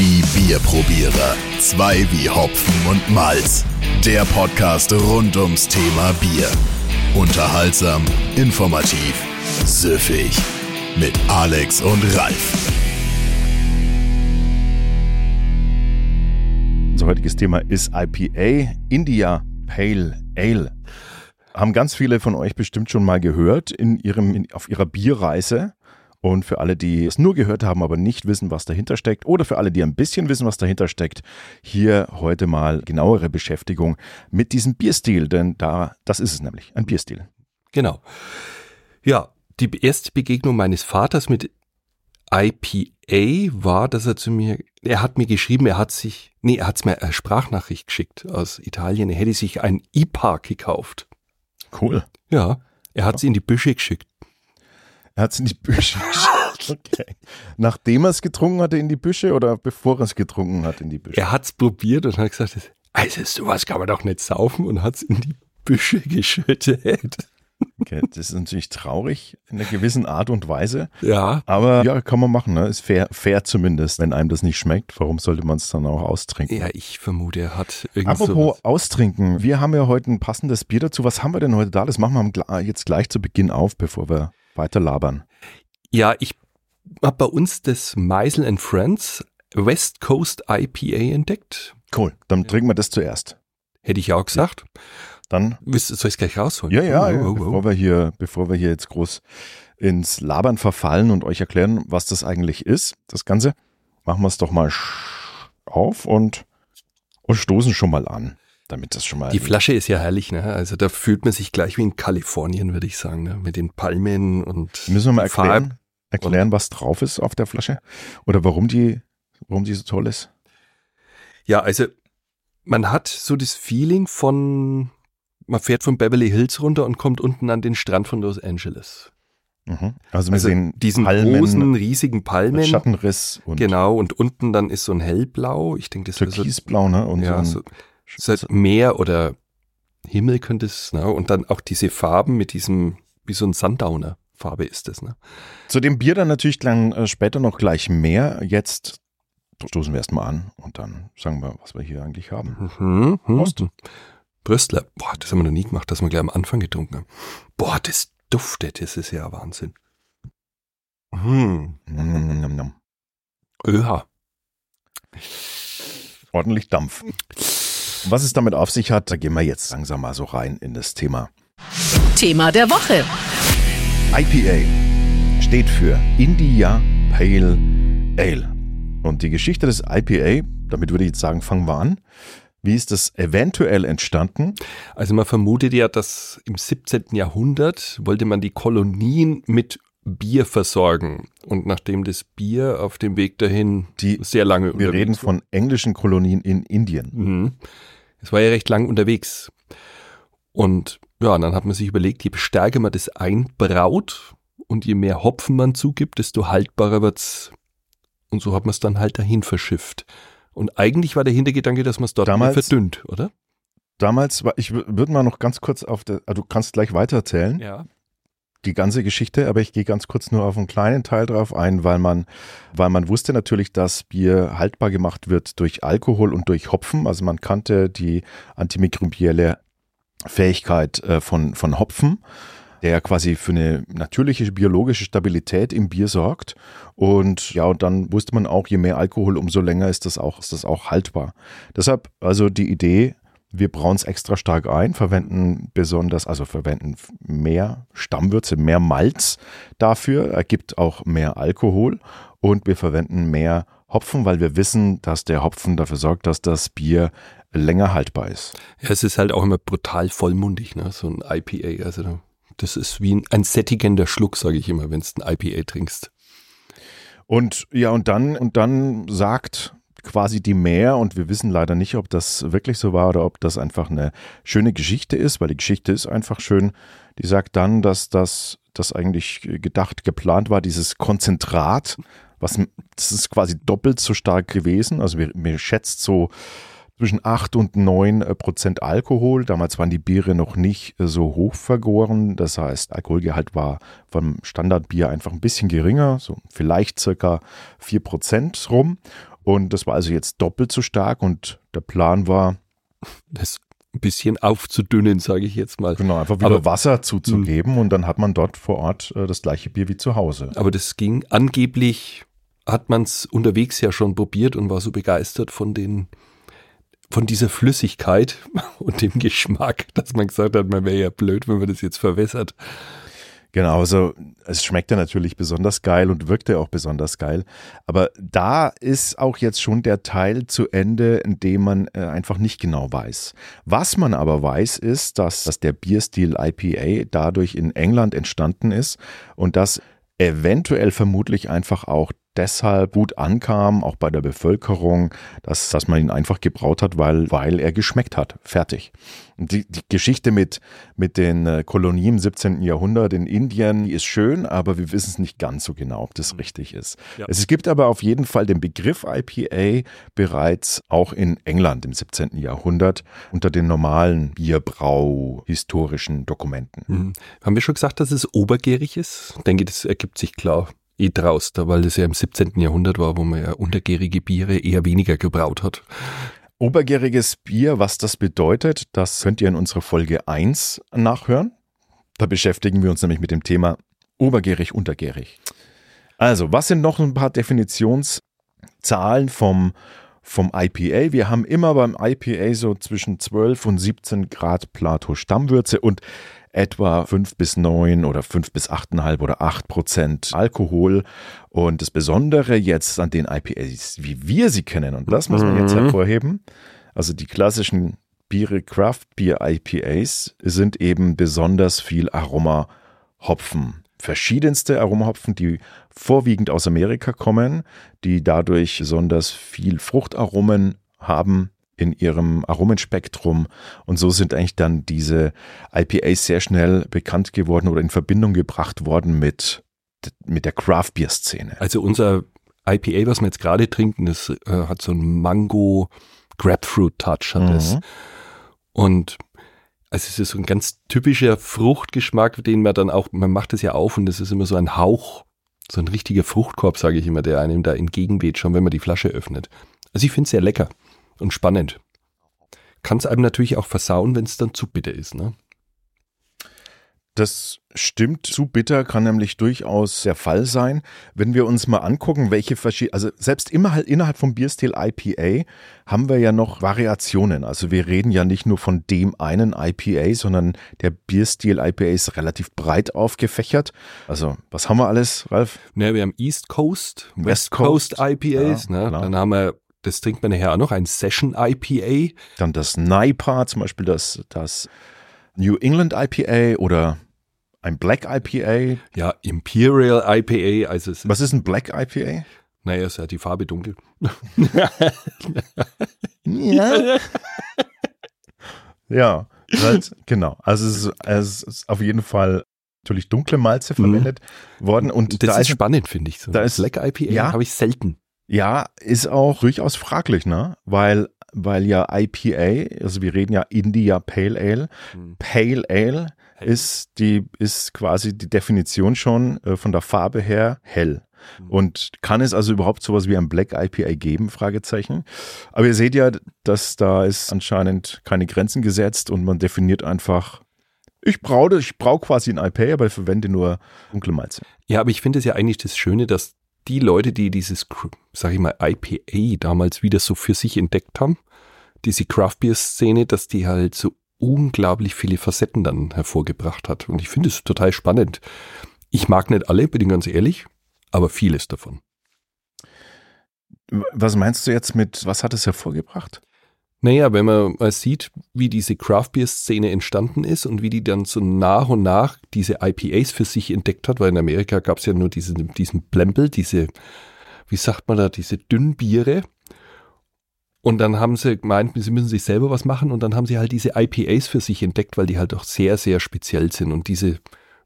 Die Bierprobierer. Zwei wie Hopfen und Malz. Der Podcast rund ums Thema Bier. Unterhaltsam, informativ, süffig. Mit Alex und Ralf. Unser heutiges Thema ist IPA, India Pale Ale. Haben ganz viele von euch bestimmt schon mal gehört in ihrem, in, auf ihrer Bierreise. Und für alle, die es nur gehört haben, aber nicht wissen, was dahinter steckt, oder für alle, die ein bisschen wissen, was dahinter steckt, hier heute mal genauere Beschäftigung mit diesem Bierstil, denn da, das ist es nämlich, ein Bierstil. Genau. Ja, die erste Begegnung meines Vaters mit IPA war, dass er zu mir, er hat mir geschrieben, er hat sich, nee, er hat mir eine Sprachnachricht geschickt aus Italien, er hätte sich ein IPA gekauft. Cool. Ja, er hat sie in die Büsche geschickt. Er hat es in die Büsche geschickt. Okay. Nachdem er es getrunken hatte in die Büsche oder bevor er es getrunken hat in die Büsche? Er hat es probiert und hat gesagt, also sowas kann man doch nicht saufen und hat es in die Büsche geschüttet. Okay, das ist natürlich traurig in einer gewissen Art und Weise. Ja. Aber ja, kann man machen. Ne? Ist fair, fair zumindest. Wenn einem das nicht schmeckt, warum sollte man es dann auch austrinken? Ja, ich vermute, er hat irgendwie Apropos sowas. austrinken. Wir haben ja heute ein passendes Bier dazu. Was haben wir denn heute da? Das machen wir jetzt gleich zu Beginn auf, bevor wir weiter labern. Ja, ich habe bei uns das Meisel and Friends West Coast IPA entdeckt. Cool. Dann trinken wir das zuerst. Hätte ich auch gesagt. Dann Soll ich es gleich rausholen? Ja, ja, Oh, ja. oh, oh. Bevor wir hier, bevor wir hier jetzt groß ins Labern verfallen und euch erklären, was das eigentlich ist, das Ganze, machen wir es doch mal sch- auf und, und stoßen schon mal an, damit das schon mal. Die Flasche ist ja herrlich, ne? Also da fühlt man sich gleich wie in Kalifornien, würde ich sagen, ne? Mit den Palmen und Müssen wir mal Farben. erklären, erklären, was drauf ist auf der Flasche oder warum die, warum die so toll ist. Ja, also man hat so das Feeling von, man fährt von Beverly Hills runter und kommt unten an den Strand von Los Angeles. Mhm. Also wir Also sehen diesen Palmen großen, riesigen mit Palmen. Schattenriss und Genau, und unten dann ist so ein hellblau. Ich denke, das ist so, Türkisblau, ne? Und ja, so, so, ist halt Meer oder Himmel könnte es, ne? Und dann auch diese Farben mit diesem, wie so ein Sundowner. Farbe ist das, ne? Zu dem Bier dann natürlich dann äh, später noch gleich mehr. Jetzt stoßen wir erstmal an und dann sagen wir, was wir hier eigentlich haben. Mhm, mhm. Prost. Brüstler. Boah, das haben wir noch nie gemacht, dass wir gleich am Anfang getrunken haben. Boah, das duftet, das ist ja Wahnsinn. Hm. Nom, nom, nom. Öha. Ordentlich Dampf. Was es damit auf sich hat, da gehen wir jetzt langsam mal so rein in das Thema. Thema der Woche. IPA steht für India Pale Ale. Und die Geschichte des IPA, damit würde ich jetzt sagen, fangen wir an. Wie ist das eventuell entstanden? Also man vermutet ja, dass im 17. Jahrhundert wollte man die Kolonien mit Bier versorgen. Und nachdem das Bier auf dem Weg dahin Die- sehr lange Wir reden von englischen Kolonien in Indien. Mhm. Es war ja recht lang unterwegs. Und ja, dann hat man sich überlegt, je stärker man das einbraut und je mehr Hopfen man zugibt, desto haltbarer wird's. Und so hat man es dann halt dahin verschifft. Und eigentlich war der Hintergedanke, dass man es dort Damals- verdünnt, oder? Damals war, ich wür- würde mal noch ganz kurz auf der, ah, du kannst gleich weitererzählen. Ja. Die ganze Geschichte, aber ich gehe ganz kurz nur auf einen kleinen Teil drauf ein, weil man, weil man wusste natürlich, dass Bier haltbar gemacht wird durch Alkohol und durch Hopfen. Also man kannte die antimikrobielle Fähigkeit äh, von, von Hopfen, der quasi für eine natürliche biologische Stabilität im Bier sorgt. Und ja, und dann wusste man auch, je mehr Alkohol, umso länger ist das auch, ist das auch haltbar. Deshalb also die Idee, wir brauen es extra stark ein, verwenden besonders, also verwenden mehr Stammwürze, mehr Malz dafür, ergibt auch mehr Alkohol und wir verwenden mehr Hopfen, weil wir wissen, dass der Hopfen dafür sorgt, dass das Bier länger haltbar ist. Ja, es ist halt auch immer brutal vollmundig, ne? so ein IPA. Also da- das ist wie ein, ein sättigender Schluck, sage ich immer, wenn du ein IPA trinkst. Und ja, und dann, und dann sagt quasi die Mehr, und wir wissen leider nicht, ob das wirklich so war oder ob das einfach eine schöne Geschichte ist, weil die Geschichte ist einfach schön. Die sagt dann, dass das, das eigentlich gedacht, geplant war, dieses Konzentrat, was, das ist quasi doppelt so stark gewesen. Also wir, wir schätzt so zwischen 8 und 9 Prozent Alkohol. Damals waren die Biere noch nicht so hoch vergoren. Das heißt, Alkoholgehalt war vom Standardbier einfach ein bisschen geringer, so vielleicht circa 4 Prozent rum. Und das war also jetzt doppelt so stark und der Plan war, Das ein bisschen aufzudünnen, sage ich jetzt mal. genau, einfach wieder Aber- Wasser zuzugeben und dann hat man dort vor Ort äh, das gleiche Bier wie zu Hause. Aber das ging angeblich, hat man es unterwegs ja schon probiert und war so begeistert von den von dieser Flüssigkeit und dem Geschmack, dass man gesagt hat, man wäre ja blöd, wenn man das jetzt verwässert. Genau, also es schmeckte natürlich besonders geil und wirkte auch besonders geil. Aber da ist auch jetzt schon der Teil zu Ende, in dem man äh, einfach nicht genau weiß. Was man aber weiß, ist, dass, dass der Bierstil IPA dadurch in England entstanden ist und dass eventuell vermutlich einfach auch deshalb gut ankam, auch bei der Bevölkerung, dass, dass man ihn einfach gebraut hat, weil, weil er geschmeckt hat. Fertig. Und Die, die Geschichte mit, mit den äh, Kolonien im 17. Jahrhundert in Indien die ist schön, aber wir wissen es nicht ganz so genau, ob das richtig ist. Ja. Es gibt aber auf jeden Fall den Begriff IPA bereits auch in England im 17. Jahrhundert unter den normalen Bierbrau-historischen Dokumenten. Mhm. Haben wir schon gesagt, dass es obergärig ist? Ich denke, das ergibt sich klar eh draus, da, weil das ja im 17. Jahrhundert war, wo man ja untergärige Biere eher weniger gebraut hat. Obergäriges Bier, was das bedeutet, das könnt ihr in unserer Folge 1 nachhören. Da beschäftigen wir uns nämlich mit dem Thema obergärig, untergärig. Also, was sind noch ein paar Definitionszahlen vom, vom IPA? Wir haben immer beim IPA so zwischen 12 und 17 Grad Plato Stammwürze und etwa 5 bis 9 oder 5 bis 8,5 oder 8 Prozent Alkohol. Und das Besondere jetzt an den IPAs, wie wir sie kennen, und das muss man jetzt Mhm. hervorheben, also die klassischen Biere, Craft Beer IPAs sind eben besonders viel Aromahopfen. Verschiedenste Aromahopfen, die vorwiegend aus Amerika kommen, die dadurch besonders viel Fruchtaromen haben in ihrem Aromenspektrum. Und so sind eigentlich dann diese IPAs sehr schnell bekannt geworden oder in Verbindung gebracht worden mit, mit der Craft Beer Szene. Also unser IPA, was wir jetzt gerade trinken, das äh, hat so einen Mango Grapefruit Touch hat es. Mhm. Und also es ist so ein ganz typischer Fruchtgeschmack, den man dann auch, man macht es ja auf und es ist immer so ein Hauch, so ein richtiger Fruchtkorb, sage ich immer, der einem da entgegenweht, schon wenn man die Flasche öffnet. Also ich finde es sehr lecker und spannend. Kann es einem natürlich auch versauen, wenn es dann zu bitter ist. Ne? Das stimmt. Zu bitter kann nämlich durchaus der Fall sein. Wenn wir uns mal angucken, welche verschiedene, also selbst immer, innerhalb vom Bierstil IPA haben wir ja noch Variationen. Also wir reden ja nicht nur von dem einen IPA, sondern der Bierstil IPA ist relativ breit aufgefächert. Also was haben wir alles, Ralf? Ne, wir haben East Coast, West, West Coast, Coast, IPAs. ja, ne? klar. Dann haben wir, das trinkt man nachher auch noch, ein Session IPA. Dann das NIPA, zum Beispiel das, das New England IPA oder ein Black IPA. Ja, Imperial IPA, also es Was ist ein Black IPA? naja, ist ja die Farbe dunkel. Ja. ja, halt, genau. Also es ist, es ist auf jeden Fall natürlich dunkle Malze verwendet worden. Und das da ist ist, spannend, finde ich. So. da ist- Black IPA ja. habe ich selten. Ja, ist auch durchaus fraglich, ne? Weil, weil ja IPA, also wir reden ja India Pale Ale, Hm. Pale Ale ist die, ist quasi die Definition schon äh, von der Farbe her hell. Mhm. Und kann es also überhaupt sowas wie ein Black IPA geben? Fragezeichen. Aber ihr seht ja, dass da ist anscheinend keine Grenzen gesetzt und man definiert einfach, ich braue, ich brauche quasi ein IPA, aber ich verwende nur dunkle Malze. Ja, aber ich finde es ja eigentlich das Schöne, dass die Leute, die dieses, sag ich mal, IPA damals wieder so für sich entdeckt haben, diese Craft Beer Szene, dass die halt so unglaublich viele Facetten dann hervorgebracht hat. Und ich finde es total spannend. Ich mag nicht alle, bin ich ganz ehrlich, aber vieles davon. Was meinst du jetzt mit, was hat es hervorgebracht? Naja, wenn man mal sieht, wie diese Craft Beer Szene entstanden ist und wie die dann so nach und nach diese IPAs für sich entdeckt hat, weil in Amerika gab es ja nur diesen, diesen Plempel, diese, wie sagt man da, diese Dünnbiere. Und dann haben sie gemeint, sie müssen sich selber was machen und dann haben sie halt diese IPAs für sich entdeckt, weil die halt auch sehr, sehr speziell sind. Und diese,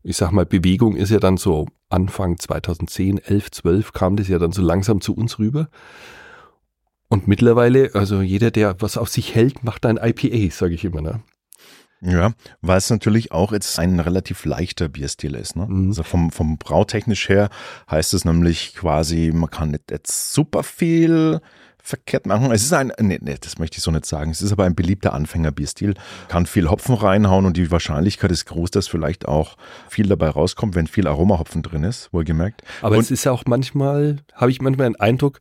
ich sag mal, Bewegung ist ja dann so Anfang 2010, 11, 12 kam das ja dann so langsam zu uns rüber. Und mittlerweile, also jeder, der was auf sich hält, macht ein IPA, sage ich immer. Ne? Ja, weil es natürlich auch jetzt ein relativ leichter Bierstil ist. Ne? Mhm. Also vom, vom Brautechnisch her heißt es nämlich quasi, man kann nicht jetzt super viel verkehrt machen. Es ist ein, nee, nee, das möchte ich so nicht sagen. Es ist aber ein beliebter Anfängerbierstil. Kann viel Hopfen reinhauen und die Wahrscheinlichkeit ist groß, dass vielleicht auch viel dabei rauskommt, wenn viel Aromahopfen drin ist, wohlgemerkt. Aber und, es ist auch manchmal, habe ich manchmal den Eindruck,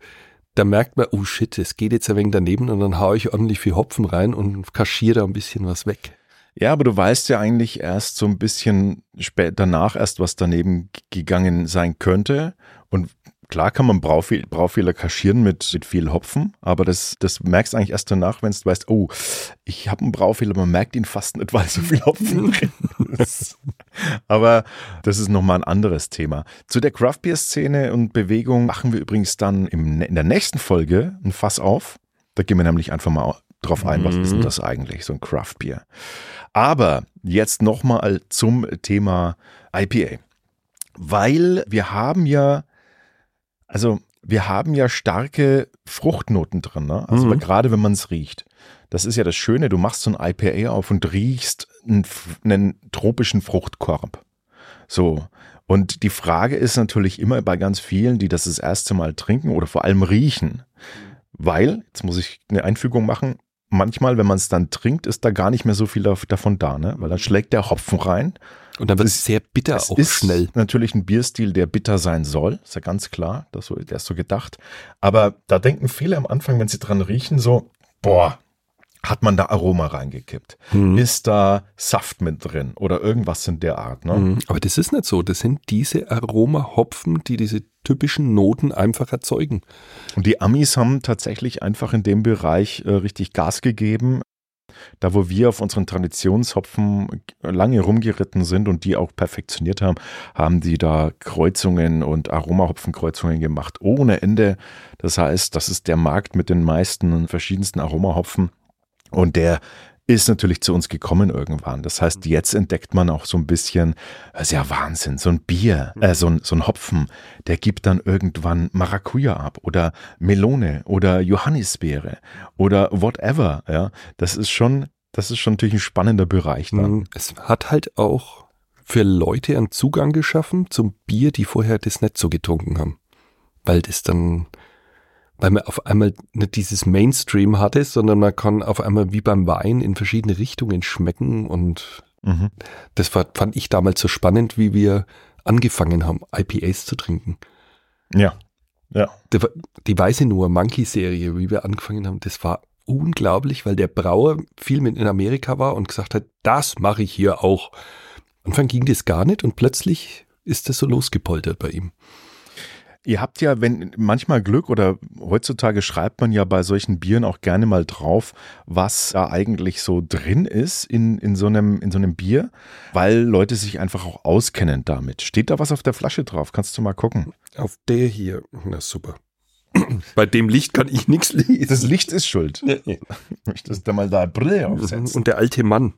da merkt man, oh shit, es geht jetzt ein wenig daneben und dann haue ich ordentlich viel Hopfen rein und kaschiere da ein bisschen was weg. Ja, aber du weißt ja eigentlich erst so ein bisschen spät danach erst, was daneben gegangen sein könnte. Und klar kann man Braufehl Braufehler kaschieren mit, mit viel Hopfen, aber das, das merkst du eigentlich erst danach, wenn du weißt, oh, ich habe einen Braufehler, man merkt ihn fast nicht, weil so viel Hopfen drin ist. Aber das ist nochmal ein anderes Thema. Zu der Craft Beer Szene und Bewegung machen wir übrigens dann im, in der nächsten Folge ein Fass auf. Da gehen wir nämlich einfach mal drauf ein, was ist denn das eigentlich, so ein Craft Beer. Aber jetzt nochmal zum Thema IPA. Weil wir haben ja, also wir haben ja starke Fruchtnoten drin, ne? Also Mhm. gerade wenn man es riecht. Das ist ja das Schöne, du machst so ein IPA auf und riechst einen, einen tropischen Fruchtkorb. So. Und die Frage ist natürlich immer bei ganz vielen, die das das erste Mal trinken oder vor allem riechen. Weil, jetzt muss ich eine Einfügung machen, manchmal, wenn man es dann trinkt, ist da gar nicht mehr so viel dav- davon da, ne? Weil dann schlägt der Hopfen rein. Und dann wird Es sehr bitter es auch ist schnell. natürlich ein Bierstil, der bitter sein soll, ist ja ganz klar, das so, der ist so gedacht. Aber da denken viele am Anfang, wenn sie dran riechen, so, boah, hat man da Aroma reingekippt? Mhm. Ist da Saft mit drin oder irgendwas in der Art, ne? Mhm. Aber das ist nicht so. Das sind diese Aromahopfen, die diese typischen Noten einfach erzeugen. Und die Amis haben tatsächlich einfach in dem Bereich äh, richtig Gas gegeben. Da, wo wir auf unseren Traditionshopfen lange rumgeritten sind und die auch perfektioniert haben, haben die da Kreuzungen und Aromahopfenkreuzungen gemacht ohne Ende. Das heißt, das ist der Markt mit den meisten und verschiedensten Aromahopfen. Und der ist natürlich zu uns gekommen irgendwann. Das heißt, jetzt entdeckt man auch so ein bisschen, das ist ja Wahnsinn, so ein Bier, äh, so, ein, so ein Hopfen, der gibt dann irgendwann Maracuja ab oder Melone oder Johannisbeere oder whatever. Ja, das ist schon, das ist schon natürlich ein spannender Bereich. Dann. Mhm. Es hat halt auch für Leute einen Zugang geschaffen zum Bier, die vorher das nicht so getrunken haben. Weil das dann, weil man auf einmal nicht dieses Mainstream hatte, sondern man kann auf einmal wie beim Wein in verschiedene Richtungen schmecken und Mhm. das war, fand ich damals so spannend, wie wir angefangen haben, IPAs zu trinken. Ja, ja. Die, die Weiße Nur Monkey-Serie, wie wir angefangen haben, das war unglaublich, weil der Brauer viel mit in Amerika war und gesagt hat, das mache ich hier auch. Anfang ging das gar nicht und plötzlich ist das so losgepoltert bei ihm. Ihr habt ja, wenn manchmal Glück oder heutzutage schreibt man ja bei solchen Bieren auch gerne mal drauf, was da eigentlich so drin ist in, in, so einem, in so einem Bier, weil Leute sich einfach auch auskennen damit. Steht da was auf der Flasche drauf? Kannst du mal gucken. Auf der hier, na super. Bei dem Licht kann ich nichts lesen. Das Licht ist schuld. Möchtest du mal da Brille aufsetzen? Und der alte Mann.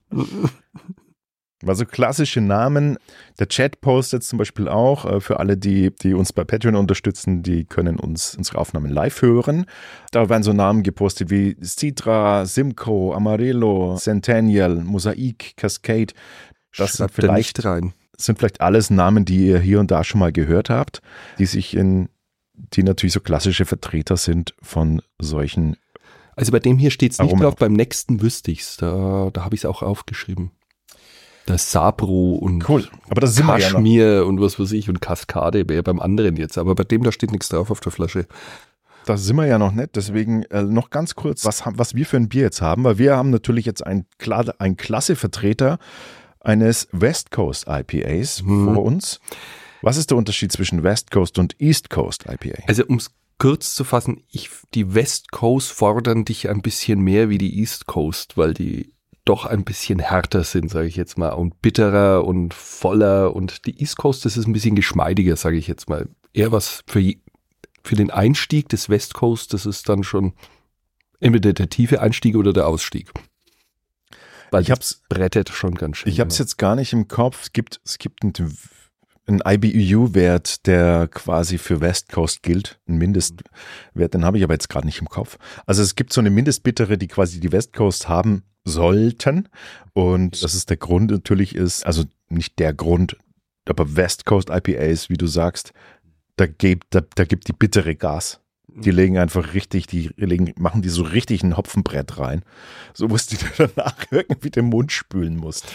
Also klassische Namen. Der Chat postet zum Beispiel auch äh, für alle, die, die uns bei Patreon unterstützen, die können uns unsere Aufnahmen live hören. Da werden so Namen gepostet wie Citra, Simcoe, Amarillo, Centennial, Mosaik, Cascade. Das sind Schreibt er vielleicht, nicht rein. sind vielleicht alles Namen, die ihr hier und da schon mal gehört habt, die sich in, die natürlich so klassische Vertreter sind von solchen. Also bei dem hier steht es nicht drauf, beim nächsten wüsste ich's. Da, da habe ich es auch aufgeschrieben. Das Sabro und Cool. Aber das sind wir ja. Kaschmir und was weiß ich und Kaskade wäre beim anderen jetzt. Aber bei dem, da steht nichts drauf auf der Flasche. Da sind wir ja noch nicht, deswegen äh, noch ganz kurz, was, was wir für ein Bier jetzt haben, weil wir haben natürlich jetzt einen, einen klasse Vertreter eines West Coast IPAs Mhm. vor uns. Was ist der Unterschied zwischen West Coast und East Coast IPA? Also um es kurz zu fassen, ich, die West Coast fordern dich ein bisschen mehr wie die East Coast, weil die doch ein bisschen härter sind, sage ich jetzt mal, und bitterer und voller. Und die East Coast, das ist ein bisschen geschmeidiger, sage ich jetzt mal. Eher was für, für den Einstieg des West Coast, das ist dann schon entweder der tiefe Einstieg oder der Ausstieg. Weil Ich hab's- brettet schon ganz schön. Ich habe es jetzt gar nicht im Kopf. Es gibt, es gibt ein ein IBU-Wert, der quasi für West Coast gilt, ein Mindestwert, den habe ich aber jetzt gerade nicht im Kopf. Also es gibt so eine Mindestbittere, die quasi die West Coast haben sollten und das ist der Grund natürlich ist, also nicht der Grund, aber West Coast IPAs, wie du sagst, da gibt, da, da gibt die bittere Gas. Die legen einfach richtig, die legen, machen die so richtig ein Hopfenbrett rein. So musst du dir danach irgendwie den Mund spülen musst.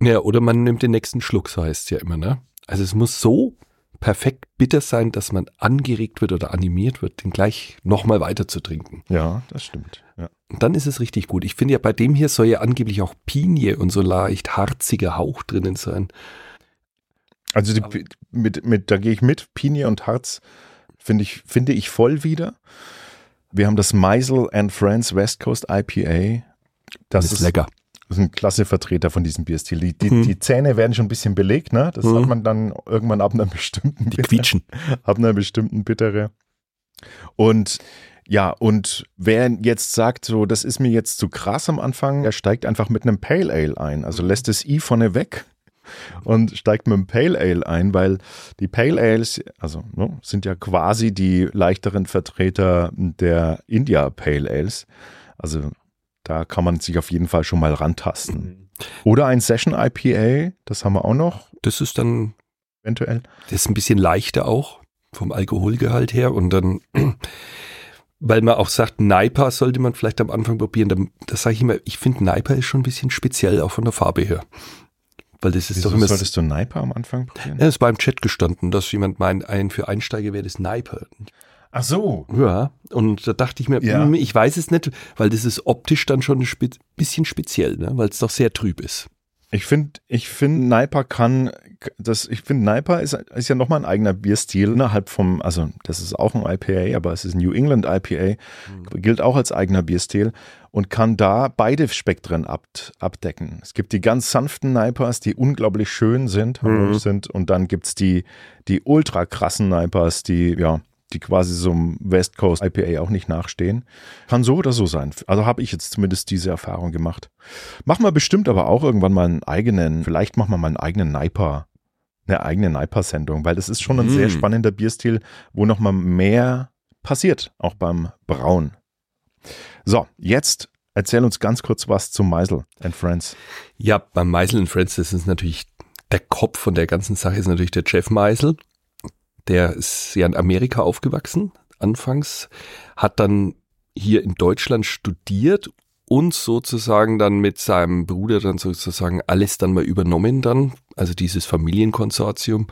Ja, oder man nimmt den nächsten Schluck, so heißt es ja immer, ne? Also es muss so perfekt bitter sein, dass man angeregt wird oder animiert wird, den gleich nochmal weiter zu trinken. Ja, das stimmt. Ja. Und dann ist es richtig gut. Ich finde ja, bei dem hier soll ja angeblich auch Pinie und so leicht harziger Hauch drinnen sein. Also die, mit, mit, da gehe ich mit, Pinie und Harz finde ich, finde ich voll wieder. Wir haben das Meisel and Friends West Coast IPA. Das, Das ist, ist lecker. Das ist ein klasse Vertreter von diesem Bierstil. Die, die, Hm. die Zähne werden schon ein bisschen belegt, ne? Das Hm. hat man dann irgendwann ab einer bestimmten Die quietschen. ab einer bestimmten Bittere. Und ja, und wer jetzt sagt, so, das ist mir jetzt zu krass am Anfang, der steigt einfach mit einem Pale Ale ein. Also lässt das I vorne weg und steigt mit einem Pale Ale ein, weil die Pale Ales, also ne, sind ja quasi die leichteren Vertreter der India Pale Ales. Also da kann man sich auf jeden Fall schon mal rantasten. Oder ein Session IPA, das haben wir auch noch, Das ist dann, eventuell. das ist ein bisschen leichter auch vom Alkoholgehalt her und dann, weil man auch sagt, Naipa sollte man vielleicht am Anfang probieren. Das sage ich immer, ich finde Naipa ist schon ein bisschen speziell, auch von der Farbe her. Weil das ist Wieso doch immer. solltest du Naipa am Anfang probieren? Ja, es war im Chat gestanden, dass jemand meint, ein für Einsteiger wäre das Naipa. Ach so. Ja, und da dachte ich mir, Ja. hm, ich weiß es nicht, weil das ist optisch dann schon ein bisschen speziell, ne? weil es doch sehr trüb ist. Ich finde, ich finde, Naipa kann, das, ich finde, Naipa ist, ist ja nochmal ein eigener Bierstil innerhalb vom, also das ist auch ein IPA, aber es ist ein New England IPA, gilt auch als eigener Bierstil und kann da beide Spektren ab, abdecken. Es gibt die ganz sanften Naipas, die unglaublich schön sind, harmonisch sind und dann gibt's die, die ultra krassen Naipas, die, ja, die quasi so einem West Coast IPA auch nicht nachstehen. Kann so oder so sein. Also habe ich jetzt zumindest diese Erfahrung gemacht. Machen wir bestimmt aber auch irgendwann mal einen eigenen, vielleicht machen wir mal einen eigenen Naipa, eine eigene Naipa-Sendung, weil das ist schon ein Mm. sehr spannender Bierstil, wo nochmal mehr passiert, auch beim Brauen. So, jetzt erzähl uns ganz kurz was zu Meisel and Friends. Ja, beim Meisel Friends, das ist natürlich der Kopf von der ganzen Sache, ist natürlich der Jeff Meisel. Der ist ja in Amerika aufgewachsen, anfangs, hat dann hier in Deutschland studiert und sozusagen dann mit seinem Bruder dann sozusagen alles dann mal übernommen dann, also dieses Familienkonsortium.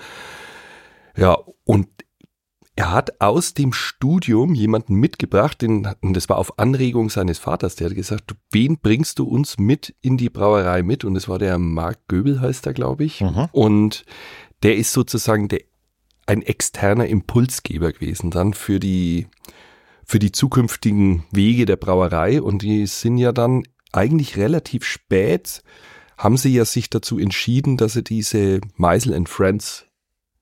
Ja, und er hat aus dem Studium jemanden mitgebracht, den, und das war auf Anregung seines Vaters, der hat gesagt, wen bringst du uns mit in die Brauerei mit? Und das war der Marc Göbel, heißt er, glaube ich. Mhm. Und der ist sozusagen der, ein externer Impulsgeber gewesen dann für die, für die zukünftigen Wege der Brauerei. Und die sind ja dann eigentlich relativ spät, haben sie ja sich dazu entschieden, dass sie diese Meisel and Friends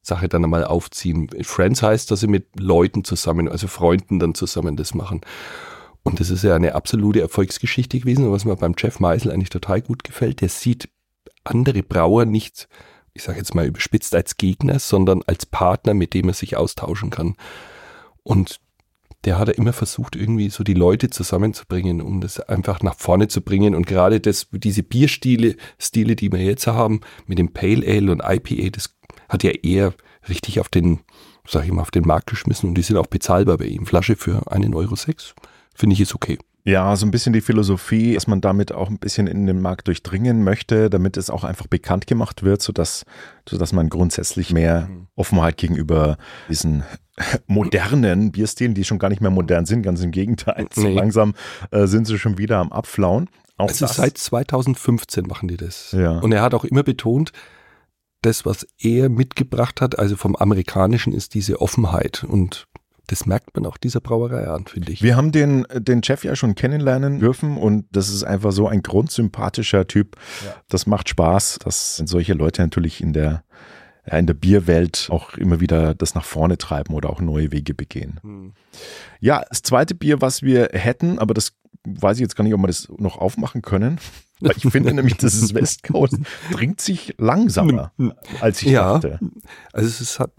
Sache dann einmal aufziehen. Friends heißt, dass sie mit Leuten zusammen, also Freunden dann zusammen das machen. Und das ist ja eine absolute Erfolgsgeschichte gewesen, was mir beim Jeff Meisel eigentlich total gut gefällt. Der sieht andere Brauer nicht, ich sage jetzt mal überspitzt als Gegner, sondern als Partner, mit dem er sich austauschen kann. Und der hat er immer versucht, irgendwie so die Leute zusammenzubringen, um das einfach nach vorne zu bringen. Und gerade das, diese Bierstile, Stile, die wir jetzt haben, mit dem Pale Ale und IPA, das hat ja eher richtig auf den, sag ich mal, auf den Markt geschmissen und die sind auch bezahlbar bei ihm. Flasche für einen Euro sechs, finde ich ist okay. Ja, so ein bisschen die Philosophie, dass man damit auch ein bisschen in den Markt durchdringen möchte, damit es auch einfach bekannt gemacht wird, sodass, sodass man grundsätzlich mehr Offenheit gegenüber diesen modernen Bierstilen, die schon gar nicht mehr modern sind, ganz im Gegenteil. So Nee. langsam äh, sind sie schon wieder am Abflauen. Auch Also das- seit 2015 machen die das. Ja. Und er hat auch immer betont, das, was er mitgebracht hat, also vom Amerikanischen, ist diese Offenheit. Und das merkt man auch dieser Brauerei an, finde ich. Wir haben den, den Chef ja schon kennenlernen dürfen und das ist einfach so ein grundsympathischer Typ. Das macht Spaß, dass solche Leute natürlich in der, ja, in der Bierwelt auch immer wieder das nach vorne treiben oder auch neue Wege begehen. Hm. Ja, das zweite Bier, was wir hätten, aber das weiß ich jetzt gar nicht, ob wir das noch aufmachen können. Weil ich finde nämlich, dass das West Coast trinkt sich langsamer, als ich Ja. dachte. Also es hat,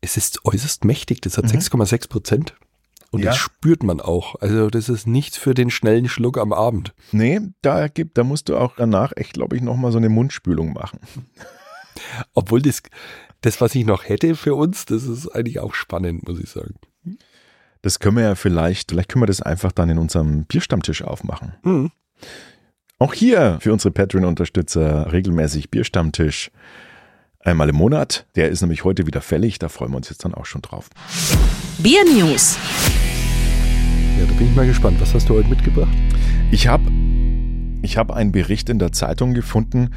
es ist äußerst mächtig, das hat Mhm. 6,6 Prozent. Und Ja. das spürt man auch. Also das ist nichts für den schnellen Schluck am Abend. Nee, da gibt, da musst du auch danach echt, glaube ich, nochmal so eine Mundspülung machen. Obwohl das, das, was ich noch hätte für uns, das ist eigentlich auch spannend, muss ich sagen. Das können wir ja vielleicht, vielleicht können wir das einfach dann in unserem Bierstammtisch aufmachen. Mhm. Auch hier für unsere Patreon-Unterstützer regelmäßig Bierstammtisch. Einmal im Monat. Der ist nämlich heute wieder fällig. Da freuen wir uns jetzt dann auch schon drauf. Bier News. Ja, da bin ich mal gespannt. Was hast du heute mitgebracht? Ich habe ich hab einen Bericht in der Zeitung gefunden.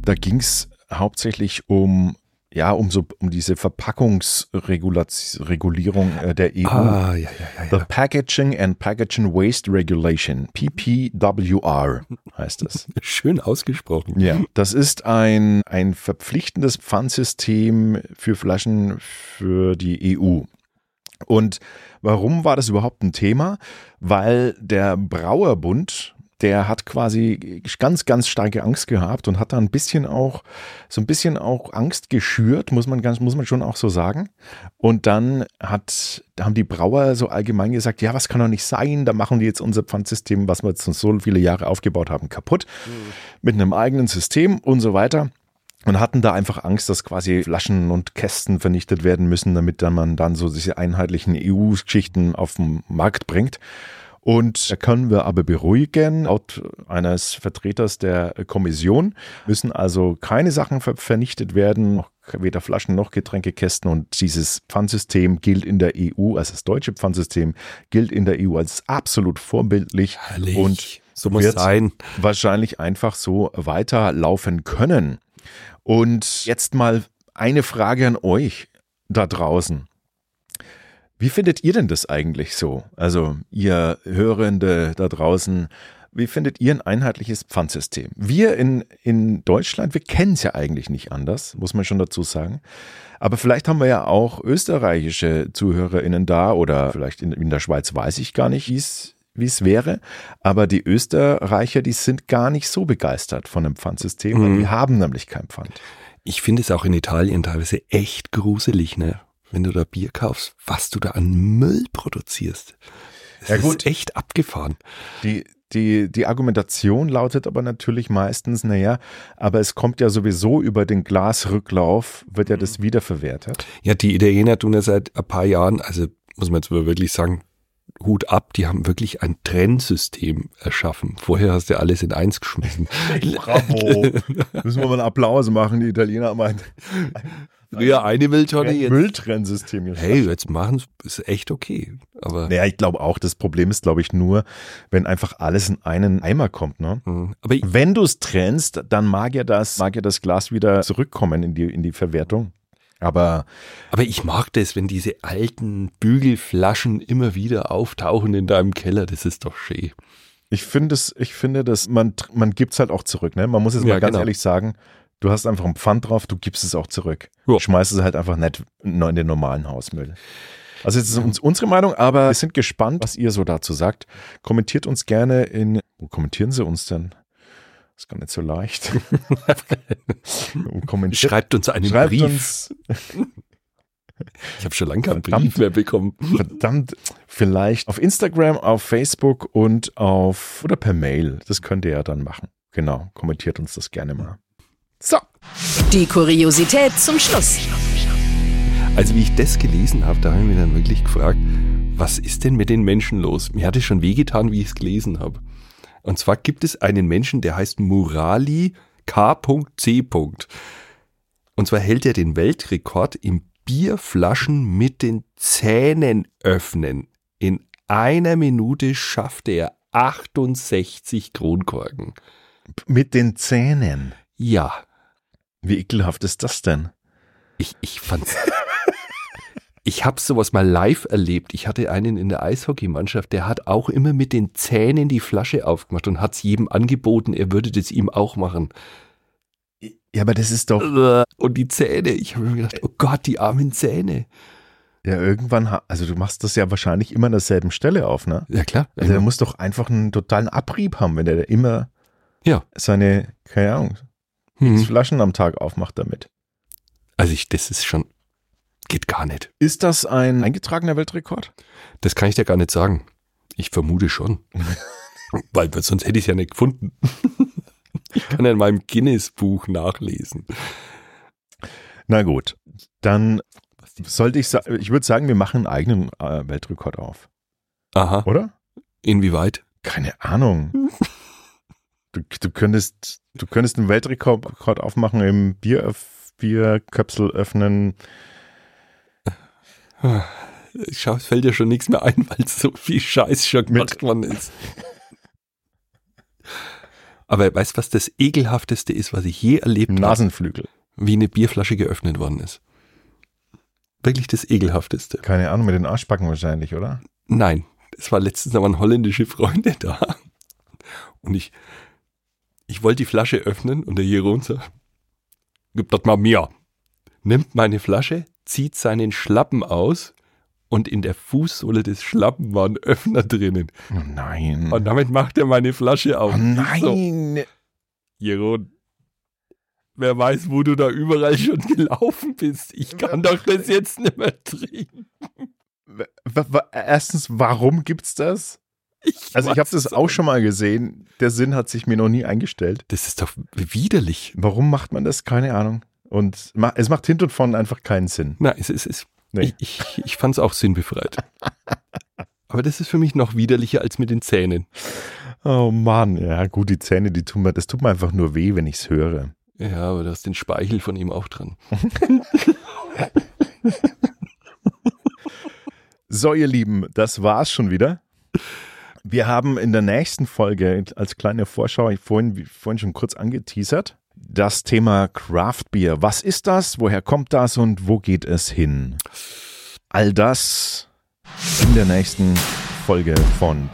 Da ging es hauptsächlich um, ja, um, so, um diese Verpackungsregulierung äh, der EU. Ah, ja, ja, ja. The. Packaging and Packaging Waste Regulation, PPWR heißt es. Schön ausgesprochen. Ja, das ist ein, ein verpflichtendes Pfandsystem für Flaschen für die EU. Und warum war das überhaupt ein Thema? Weil der Brauerbund, der hat quasi ganz, ganz starke Angst gehabt und hat da ein bisschen auch, so ein bisschen auch Angst geschürt, muss man ganz, muss man schon auch so sagen. Und dann hat, haben die Brauer so allgemein gesagt, ja, was kann doch nicht sein, da machen die jetzt unser Pfandsystem, was wir jetzt so viele Jahre aufgebaut haben, kaputt, mit einem eigenen System und so weiter. Und hatten da einfach Angst, dass quasi Flaschen und Kästen vernichtet werden müssen, damit dann man dann so diese einheitlichen EU-Geschichten auf den Markt bringt. Und da können wir aber beruhigen, laut eines Vertreters der Kommission müssen also keine Sachen ver vernichtet werden, noch weder Flaschen noch Getränkekästen. Und dieses Pfandsystem gilt in der EU, also das deutsche Pfandsystem gilt in der EU als absolut vorbildlich Herrlich. und so muss wird sein. wahrscheinlich einfach so weiterlaufen können. Und jetzt mal eine Frage an euch da draußen. Wie findet ihr denn das eigentlich so? Also ihr Hörende da draußen, wie findet ihr ein einheitliches Pfandsystem? Wir in, in Deutschland, wir kennen es ja eigentlich nicht anders, muss man schon dazu sagen. Aber vielleicht haben wir ja auch österreichische ZuhörerInnen da oder vielleicht in, in der Schweiz weiß ich gar nicht, wie es wie es wäre. Aber die Österreicher, die sind gar nicht so begeistert von dem Pfandsystem, weil Mhm. die haben nämlich kein Pfand. Ich finde es auch in Italien teilweise echt gruselig, ne? Wenn du da Bier kaufst, was du da an Müll produzierst. Das Ja, ist gut. echt abgefahren. Die, die, die Argumentation lautet aber natürlich meistens, naja, aber es kommt ja sowieso über den Glasrücklauf, wird ja das wiederverwertet. Ja, die Italiener tun ja seit ein paar Jahren, also muss man jetzt wirklich sagen, Hut ab, die haben wirklich ein Trennsystem erschaffen. Vorher hast du alles in eins geschmissen. Bravo. Müssen wir mal einen Applaus machen, die Italiener haben ein, Früher eine Mülltonne, jetzt. Mülltrennsystem. Hey, jetzt machen ist echt okay. Aber, Naja, ich glaube auch, das Problem ist, glaube ich, nur, wenn einfach alles in einen Eimer kommt, ne? Hm. aber Wenn du es trennst, dann mag ja das, mag ja das Glas wieder zurückkommen in die, in die Verwertung. Aber aber ich mag das, wenn diese alten Bügelflaschen immer wieder auftauchen in deinem Keller. Das ist doch schön. ich finde es, ich finde das, man, man gibt es halt auch zurück, ne? Man muss jetzt Ja, mal ganz genau. ehrlich sagen, du hast einfach ein Pfand drauf, du gibst es auch zurück. Du schmeißt es halt einfach nicht in den normalen Hausmüll. Also jetzt ist uns unsere Meinung, aber wir sind gespannt, was ihr so dazu sagt. Kommentiert uns gerne in, wo kommentieren sie uns denn? ist gar nicht so leicht. Schreibt uns einen schreibt Brief. uns, ich habe schon lange keinen Verdammt. Brief mehr bekommen. verdammt, vielleicht auf Instagram, auf Facebook und auf, oder per Mail. Das könnt ihr ja dann machen. Genau, kommentiert uns das gerne mal. So. Die Kuriosität zum Schluss. Also wie ich das gelesen habe, da habe ich mich dann wirklich gefragt, was ist denn mit den Menschen los? Mir hat es schon wehgetan, wie ich es gelesen habe. Und zwar gibt es einen Menschen, der heißt Murali K.C. Und zwar hält er den Weltrekord im Bierflaschen mit den Zähnen öffnen. In einer Minute schaffte er 68 Kronkorken. Mit den Zähnen. Ja, Wie ekelhaft ist das denn? Ich, ich fand's. ich habe sowas mal live erlebt. Ich hatte einen in der Eishockeymannschaft, der hat auch immer mit den Zähnen die Flasche aufgemacht und hat's jedem angeboten, er würde das ihm auch machen. Ja, aber das ist doch, Und die Zähne, ich habe mir gedacht, oh Gott, die armen Zähne. Ja, irgendwann, also du machst das ja wahrscheinlich immer an derselben Stelle auf, ne? Ja, klar. Also der muss doch einfach einen totalen Abrieb haben, wenn der immer Ja. seine, keine Ahnung, Hm. Flaschen am Tag aufmacht damit. Also ich, das ist schon, geht gar nicht. Ist das ein eingetragener Weltrekord? Das kann ich dir gar nicht sagen. Ich vermute schon. Weil sonst hätte ich es ja nicht gefunden. ich kann ja in meinem Guinness-Buch nachlesen. Na gut, dann sollte ich sagen, ich würde sagen, wir machen einen eigenen äh, Weltrekord auf, Aha. oder? Inwieweit? Keine Ahnung. Du, du könntest, du könntest einen Weltrekord Rekord aufmachen im Bier, Bierköpsel öffnen. Schau, es fällt dir schon nichts mehr ein, weil so viel Scheiß schon gemacht worden ist. Aber weißt du, was das ekelhafteste ist, was ich je erlebt habe? Nasenflügel. Wie eine Bierflasche geöffnet worden ist. Wirklich das ekelhafteste. Keine Ahnung, mit den Arschbacken wahrscheinlich, oder? Nein, es war letztens, da waren holländische Freunde da. Und ich, ich wollte die Flasche öffnen und der Jeroen sagt, gib das mal mir. Nimmt meine Flasche, zieht seinen Schlappen aus und in der Fußsohle des Schlappen war ein Öffner drinnen. Oh nein. Und damit macht er meine Flasche auf. oh nein. So, Jeroen, wer weiß, wo du da überall schon gelaufen bist. Ich kann doch das jetzt nicht mehr trinken. Erstens, warum gibt's das? Ich Also ich habe das es auch schon mal gesehen. Der Sinn hat sich mir noch nie eingestellt. Das ist doch widerlich. Warum macht man das? Keine Ahnung. Und ma- es macht hinten und vorne einfach keinen Sinn. Nein, es ist, es, Nee. ich, ich, ich fand es auch sinnbefreit. Aber das ist für mich noch widerlicher als mit den Zähnen. Oh Mann, ja gut, die Zähne, die tun mir, das tut mir einfach nur weh, wenn ich's höre. Ja, aber da ist den Speichel von ihm auch dran. So, ihr Lieben, das war's schon wieder. Wir haben in der nächsten Folge als kleine Vorschau, ich vorhin, vorhin schon kurz angeteasert, das Thema Craft Beer. Was ist das? Woher kommt das und wo geht es hin? All das in der nächsten Folge von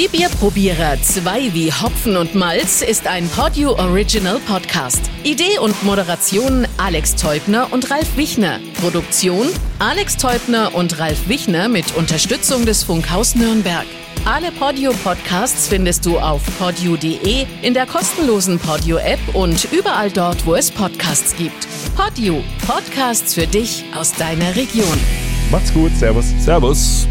Die Bierprobierer 2 wie Hopfen und Malz ist ein Podio Original Podcast. Idee und Moderation Alex Teubner und Ralf Wichner. Produktion Alex Teubner und Ralf Wichner mit Unterstützung des Funkhaus Nürnberg. Alle Podio Podcasts findest du auf podio.de, in der kostenlosen Podio App und überall dort, wo es Podcasts gibt. Podio, Podcasts für dich aus deiner Region. Macht's gut, Servus. Servus.